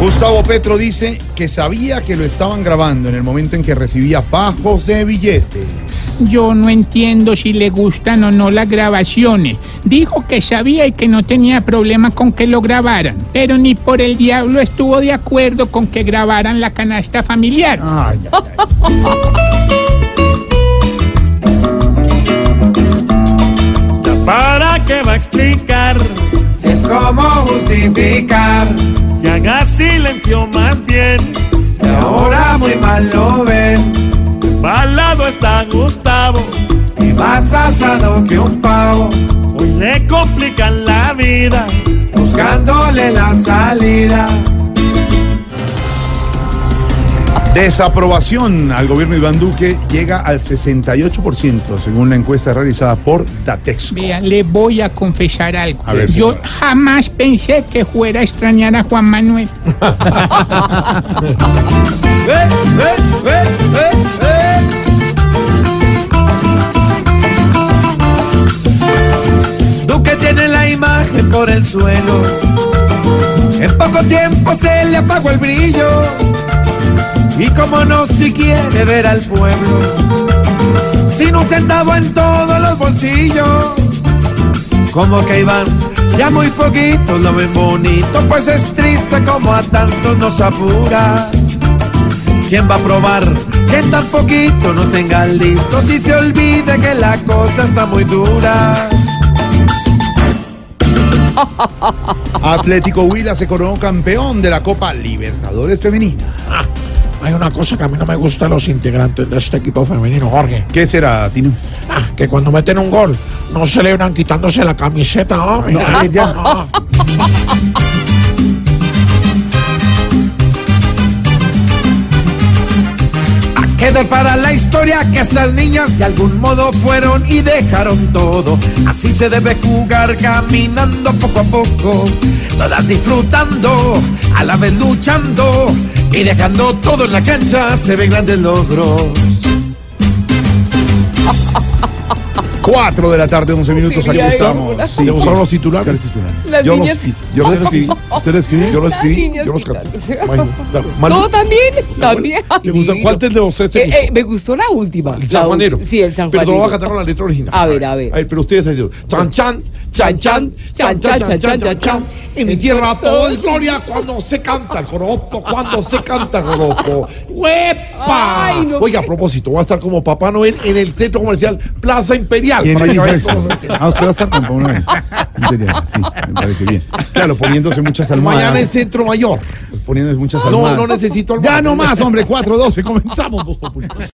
Gustavo Petro dice que sabía que lo estaban grabando en el momento en que recibía fajos de billetes. Yo no entiendo si le gustan o no las grabaciones. Dijo que sabía y que no tenía problema con que lo grabaran, pero ni por el diablo estuvo de acuerdo con que grabaran la canasta familiar. Ay, ay, ay. ¿Para qué va a explicar? Si es como justificar Que haga silencio más bien. que ahora muy mal lo ven Al lado está Gustavo. y más asado que un pavo Hoy le complican la vida. buscándole la salida. Desaprobación al gobierno de Iván Duque llega al 68% según la encuesta realizada por Datex. Vea, le voy a confesar algo. A ver, Yo señora. jamás pensé que fuera a extrañar a Juan Manuel. ¡Eh, eh, eh, eh, eh! Duque tiene la imagen por el suelo. En poco tiempo se le apagó el brillo. Como no si quiere ver al pueblo, sin un centavo en todos los bolsillos. Como que Iván, ya muy poquito lo ven bonito, pues es triste como a tantos nos apura. ¿Quién va a probar que tan poquito nos tenga listos y se olvide que la cosa está muy dura? Atlético Huila se coronó campeón de la Copa Libertadores Femenina. Hay una cosa que a mí no me gusta de los integrantes de este equipo femenino, Jorge. ¿Qué será, Tino? Ah, que cuando meten un gol, no celebran quitándose la camiseta, hombre. No, a Queda para la historia que estas niñas de algún modo fueron y dejaron todo. Así se debe jugar caminando poco a poco, todas disfrutando, a la vez luchando y dejando todo en la cancha. Se ven grandes logros. 4 de la tarde, 11 minutos, aquí ya, estamos. Sí. ¿Le gustaron los titulares? Yo los, yo los escribí. ¿Usted lo escribió? Yo lo escribí. Yo los canté. No, también, también. ¿Cuál de los te Eh, gustó? eh, me gustó la última. El La sanjuanero. ul- Sí, el San Pero te lo voy a Juanero. cantar con la letra original. A ver, a ver. A ver, pero ustedes han dicho chan chan, chan chan, chan chan, chan chan, chan chan. En mi tierra todo es gloria cuando se canta el joropo, cuando se canta el joropo. ¡Huepa! Oiga, a propósito, voy a estar como Papá Noel en el centro comercial Plaza Imperial. ¿Quién para le que dijo vayan eso? todos. Ah, usted va a estar con. En serio, Sí, me parece bien. Claro, poniéndose muchas almohadas. Mañana es Centro Mayor. Poniéndose muchas No, almohadas. no necesito Ya almohadas. no más, hombre, 4-12, comenzamos.